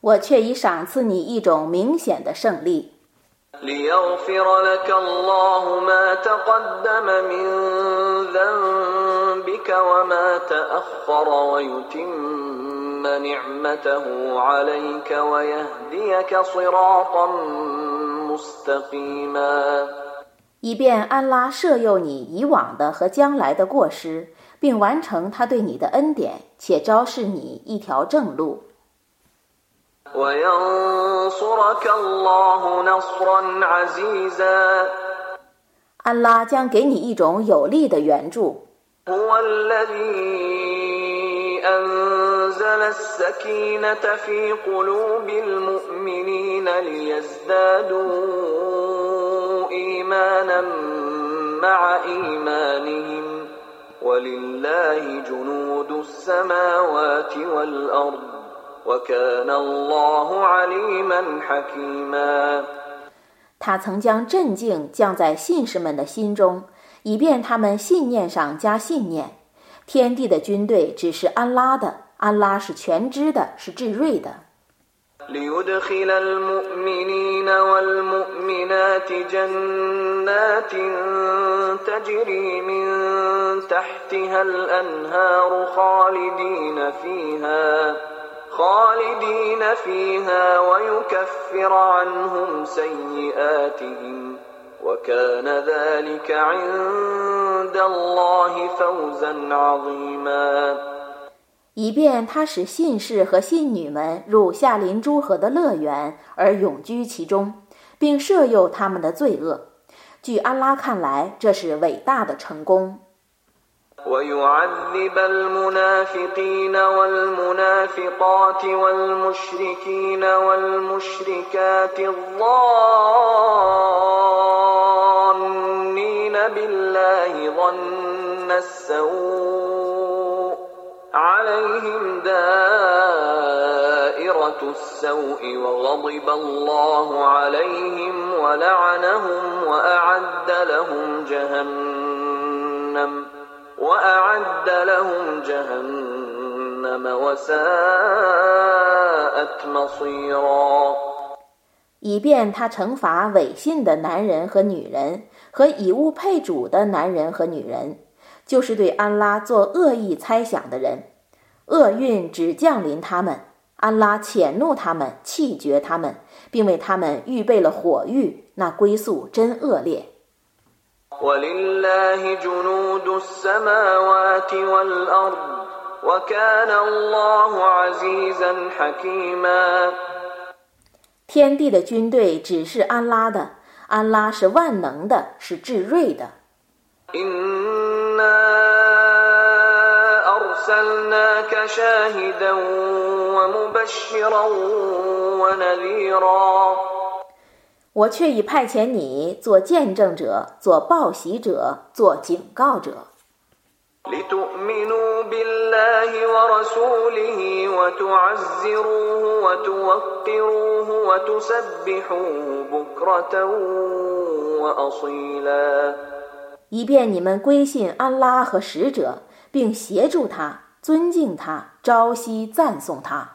我却已赏赐你一种明显的胜利， ليغفر لك الله ما تقدم من ذنبك وما تأخر ويتم نعمته عليك ويهديك صراطا مستقيما 以便安拉赦宥你以往的和将来的过失， 并完成他对你的恩典，且昭示你一条正路。 وينصرك الله نصرا عزيزا 安拉将给你一种有力的援助。 هو الذي أنزل السكينة في قلوب المؤمنين ليزدادوا إيمانا مع إيمانهم ولله جنود السماوات والأرض وكان الله عليما حكيما 他曾将镇静降在信士们的心中，以便他们信念上加信念。天地的军队只是安拉的，安拉是全知的，是至睿的。 ليدخل المؤمنين والمؤمنات جنات تجري من تحتها الأنهار خالدين فيها خالدين فيها ويكفر عنهم سيئاتهم. وكان ذلك عند الله فوزا عظيما. 以便他使信士和信女们入夏林诸河的乐园而永居其中，并赦宥他们的罪恶。据安拉看来，这是伟大的成功。 ويعذب المنافقين والمنافقات والمشركين والمشركات الظانين بالله ظن السوء عليهم دائرة السوء وغضب الله عليهم ولعنهم وأعد لهم جهنم وأعد لهم جهنم وساءت مصيرا 以便他惩罚违信的男人和女人和以物配主的男人和女人， 就是对安拉做恶意猜想的人，厄运只降临他们。安拉谴怒他们，弃绝他们，并为他们预备了火狱，那归宿真恶劣。天地的军队只是安拉的，安拉是万能的，是至睿的。إنا أرسلناك شاهدا ومبشرا ونذيرا 我却已派遣你做见证者，做报喜者，做警告者， لتؤمنوا بالله ورسوله وتعزروه وتوقروه وتسبحوه بكرة وأصيلا 以便你们归信安拉和使者，并协助他，尊敬他，朝夕赞颂他。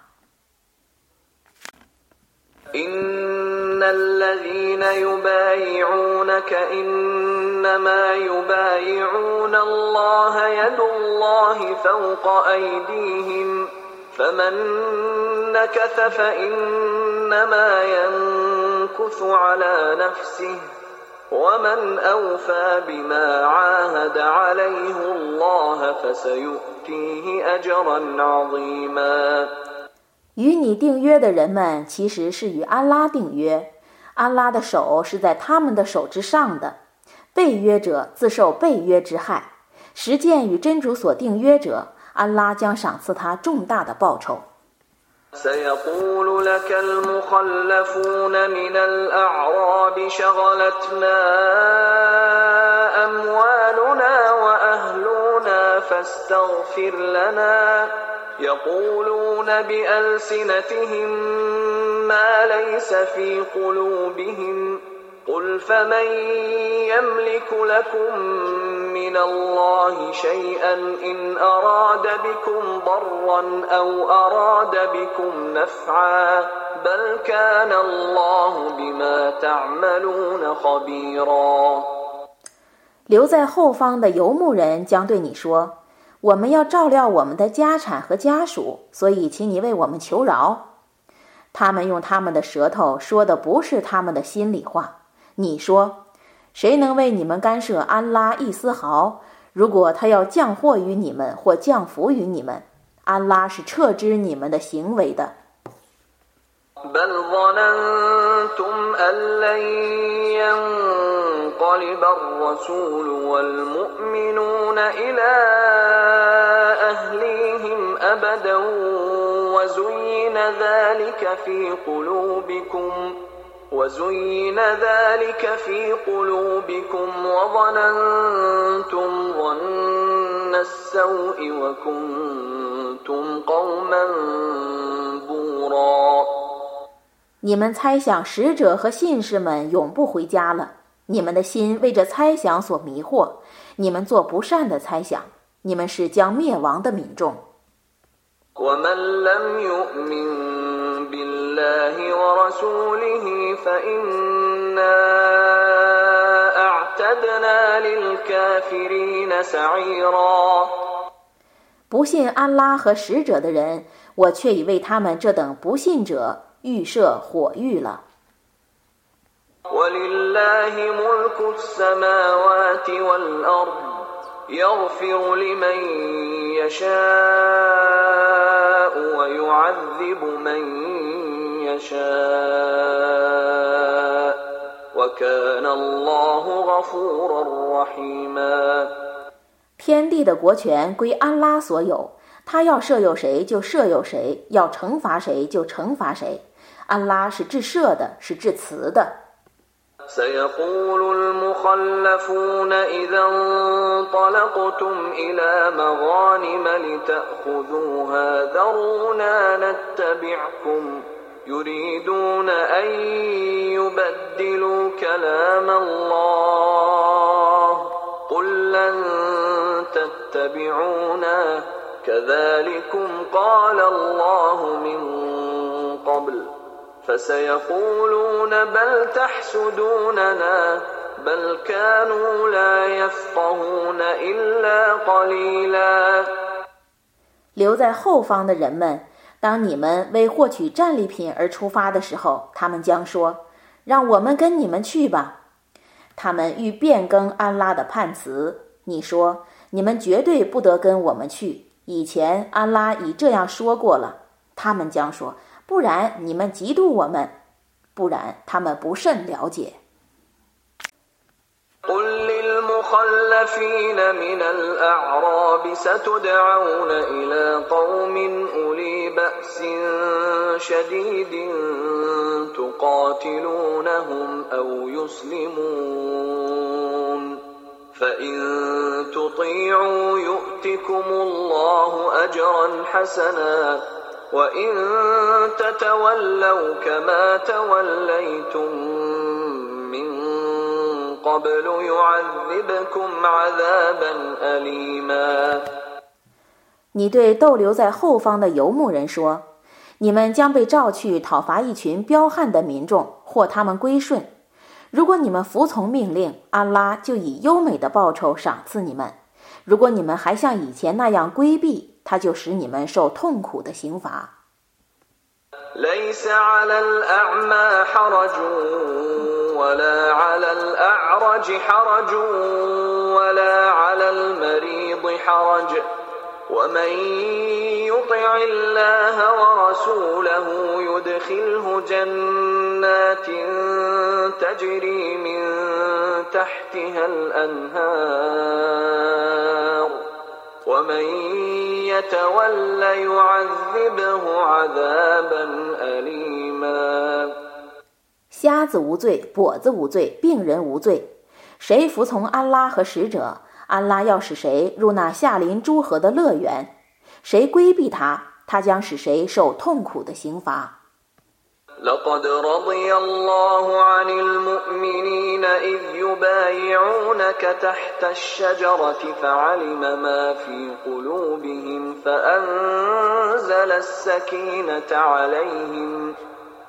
إن الذين يبايعونك إنما يبايعون الله يد الله فوق أيديهم فمن نكث فإنما ينكث على نفسه ومن أوفى بما عاهد عليه الله فسيؤتيه أجرا عظيما 与你订约的人们，其实是与安拉订约，安拉的手是在他们的手之上的。被约者自受被约之害，实践与真主所订约者，安拉将赏赐他重大的报酬。 سيقول لك المخلفون من الأعراب شغلتنا أموالنا وأهلنا فاستغفر لنا. يقولون بألسنتهم ما ليس في قلوبهم. قل فمن يملك لكم من من الله شيئا إن أراد بكم ضرا أو أراد بكم نفعا بل كان الله بما تعملون خبيرا 留在后方的游牧人将对你说：“我们要照料我们的家产和家属，所以请你为我们求饶。”他们用他们的舌头说的不是他们的心里话。你说， 谁能为你们干涉安拉一丝毫？如果他要降祸于你们或降福于你们，安拉是撤知你们的行为的。وزين ذلك في قلوبكم وظننتم ظن السوء وكنتم قوما بورا 你们猜想使者和信士们永不回家了，你们的心为这猜想所迷惑，你们做不善的猜想，你们是将灭亡的民众。ومن لم يؤمن بالله ورسوله فإنا أعتدنا للكافرين سعيرا 不信安拉和使者的人，我却已为他们这等不信者预设火狱了。ولله ملك السماوات والأرض يغفر لمن يشاء ويعذب من يشاء وكان الله غفورا رحيما 天地的国权归安拉所有，他要赦宥谁就赦宥谁，要惩罚谁就惩罚谁。安拉是至赦的，是至慈的。سيقول المخلفون إذا انطلقتم إلى مغانم لتأخذوها ذرونا نتبعكم يريدون أن يبدلوا كلام الله قل لن تتبعونا كذلكم قال الله من قبل فسيقولون بل تحسدوننا بل كانوا لا يفقهون إلا قليلا 留在后方的人们， 当你们为获取战利品而出发的时候，他们将说：“让我们跟你们去吧。”他们欲变更安拉的判词。你说：“你们绝对不得跟我们去。”以前安拉已这样说过了。他们将说。不然你们嫉妒我们，不然他们不甚了解。بأس شديد تقاتلونهم أو يسلمون. فإن تطيعوا يؤتكم الله أجرا حسنا وإن تتولوا كما توليتم من قبل يعذبكم عذابا أليما. 你对逗留在后方的游牧人说：“你们将被召去讨伐一群彪悍的民众，或他们归顺。如果你们服从命令，安拉就以优美的报酬赏赐你们；如果你们还像以前那样规避，他就使你们受痛苦的刑罚。ليس على الأعمى حرج ولا على الأعرج حرج ولا على المريض حرج ومن يطع الله ورسوله يدخله جنات تجري من تحتها الأنهار ومن يتول يعذبه عذابا أليما 瞎子无罪，跛子无罪，病人无罪。谁服从安拉和使者， 安拉要使谁入那下临诸河的乐园；谁规避他，他将使谁受痛苦的刑罚。 لقد رضي الله عن المؤمنين إذ يبايعونك تحت الشجرة فعلم ما في قلوبهم فأنزل السكينة عليهم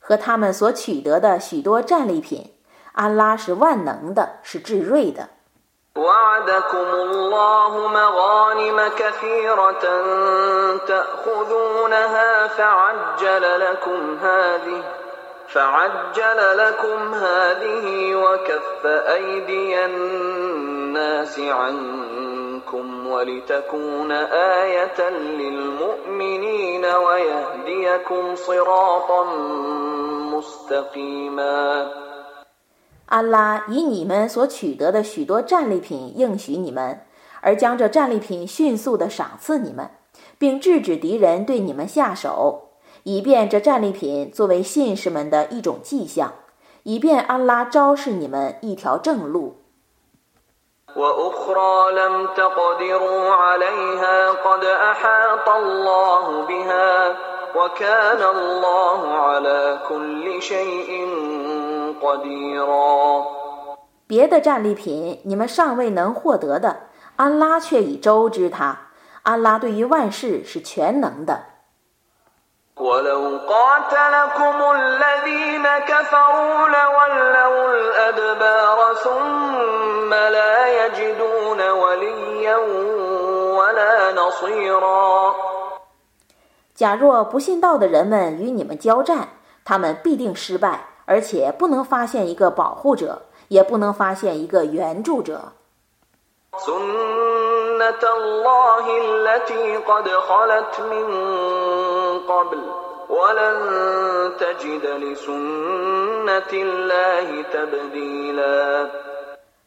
和他们所取得的许多战利品，安拉是万能的，是智慧的。وعدكم الله مغانم كثيرة تأخذونها فعجل لكم هذه فعجل لكم هذه وكف أيدي الناس عنكم ولتكون آية للمؤمنين ويهديكم صراطا مستقيما 安拉以你们所取得的许多战利品应许你们，而将这战利品迅速地赏赐你们，并制止敌人对你们下手，以便这战利品作为信士们的一种迹象，以便安拉昭示你们一条正路。 别的战利品你们尚未能获得的，安拉却已周知他。安拉对于万事是全能的。假若不信道的人们与你们交战，他们必定失败。而且不能发现一个保护者，也不能发现一个援助者。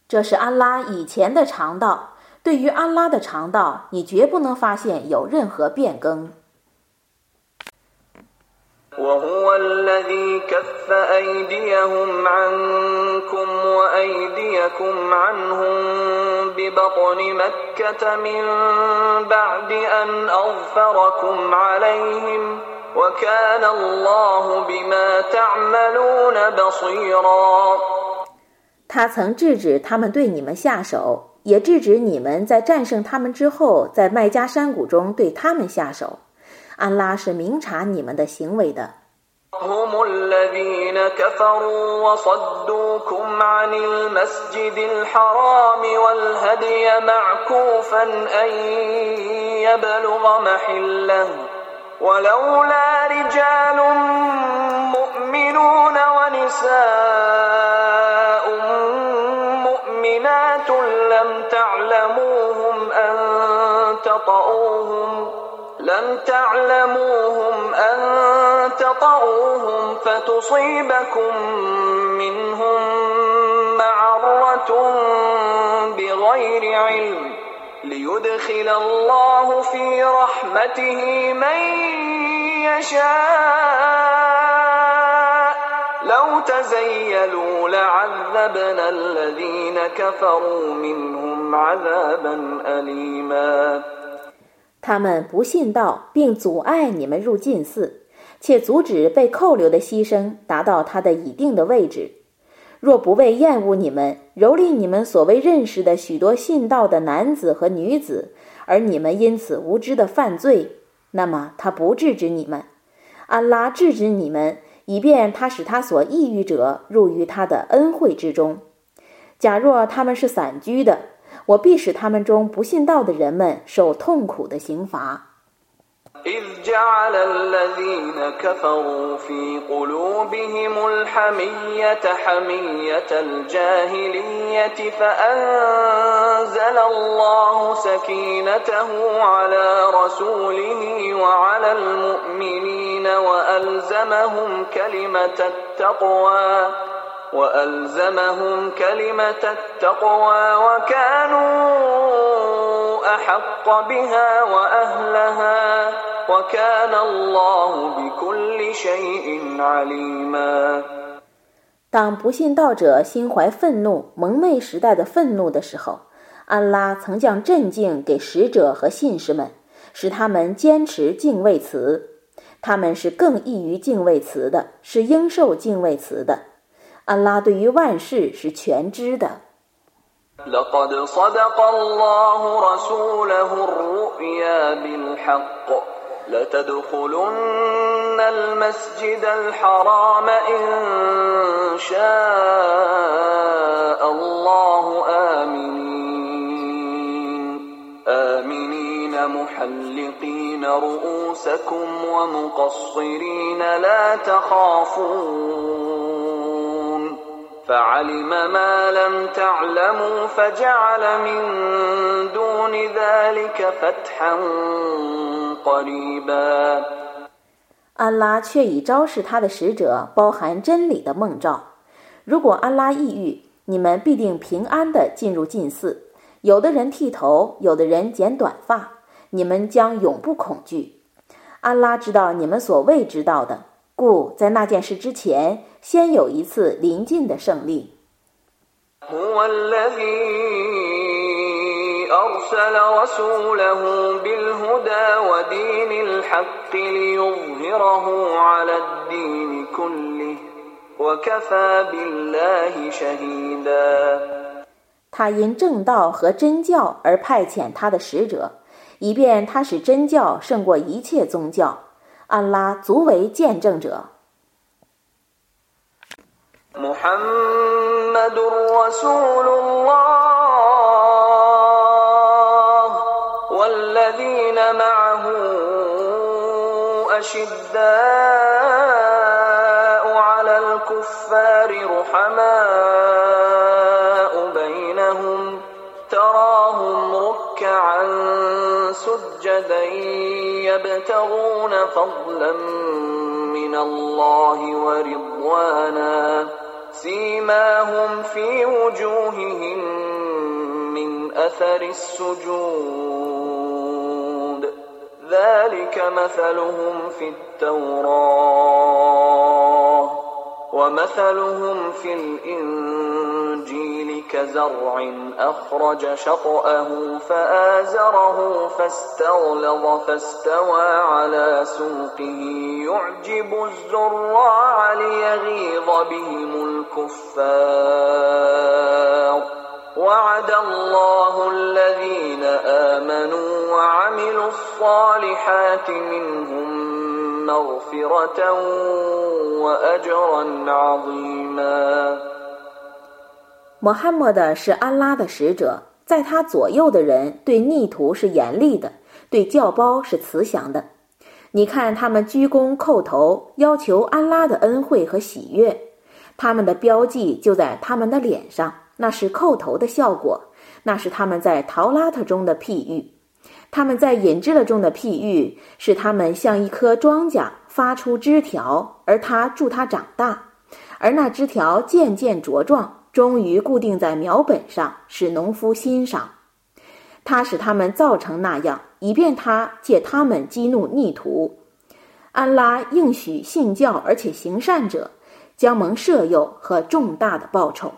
这是安拉以前的常道，对于安拉的常道，你绝不能发现有任何变更。وهو الذي كف أيديهم عنكم وأيديكم عنهم ببطن مكة من بعد أن أظفركم عليهم وكان الله بما تعملون بصيرا 他曾制止他们对你们下手，也制止你们在战胜他们之后，在麦加山谷中对他们下手。安拉是明察你们的行为的。 ولولا رجال مؤمنون ونساء مؤمنات لم تعلموهم أن تطؤوهم لم تعلموهم أن تطؤوهم فتصيبكم منهم معرة بغير علم. ليدخل الله في رحمته من يشاء لو تزيلوا لعذبنا الذين كفروا منهم عذابا أليما 他们不信道，并阻碍你们入禁寺，且阻止被扣留的牺牲达到他的已定的位置。 若不为厌恶你们，蹂躏你们所谓认识的许多信道的男子和女子，而你们因此无知的犯罪，那么他不制止你们。安拉制止你们，以便他使他所抑郁者入于他的恩惠之中。假若他们是散居的。我必使他们中不信道的人们受痛苦的刑罚。إذ جعل الذين كفروا في قلوبهم الحمية حمية الجاهلية فأنزل الله سكينته على رسوله وعلى المؤمنين وألزمهم كلمة التقوى وألزمهم كلمة التقوى وكانوا أحق بها وأهلها وكان الله بكل شيء عليما 当不信道者心怀愤怒、蒙昧时代的愤怒的时候，安拉曾将镇静给使者和信士们，使他们坚持敬畏词。他们是更易于敬畏词的，是应受敬畏词的。安拉对于万事是全知的。 لقد صدق الله رسوله الرؤيا بالحق. لتدخلن المسجد الحرام إن شاء الله آمنين. آمنين محلقين رؤوسكم ومقصرين لا تخافون. فعلم ما لم تعلموا فجعل من دون ذلك فتحا قريبا 安拉却已昭示他的使者包含真理的梦兆。如果安拉抑郁，你们必定平安地进入禁寺。有的人剃头，有的人剪短发，你们将永不恐惧。安拉知道你们所未知道的，故在那件事之前， 先有一次临近的胜利。他因正道和真教而派遣他的使者以便他使真教胜过一切宗教。安拉足为见证者。محمد رسول الله والذين معه أشداء على الكفار رحماء بينهم تراهم ركعا سجدا يبتغون فضلا من الله ورضوانا سيماهم في وجوههم من أثر السجود. ذلك مثلهم في التوراة ومثلهم في الإنجيل كزرع أخرج شطأه فآزره فاستغلظ فاستوى على سوقه. يعجب الزراع ليغيظ بهم الكفار. وعد الله الذين آمنوا وعملوا الصالحات منهم مغفرة وأجرا عظيما. 穆罕默德是安拉的使者，在他左右的人对逆徒是严厉的，对教胞是慈祥的。你看他们鞠躬叩头，要求安拉的恩惠和喜悦，他们的标记就在他们的脸上，那是叩头的效果，那是他们在陶拉特中的譬喻。他们在引致了中的譬喻是他们像一棵庄稼发出枝条，而他助它长大，而那枝条渐渐茁壮。终于固定在苗本上，使农夫欣赏。他使他们造成那样，以便他借他们激怒逆徒。安拉应许信教而且行善者，将蒙赦宥和重大的报酬。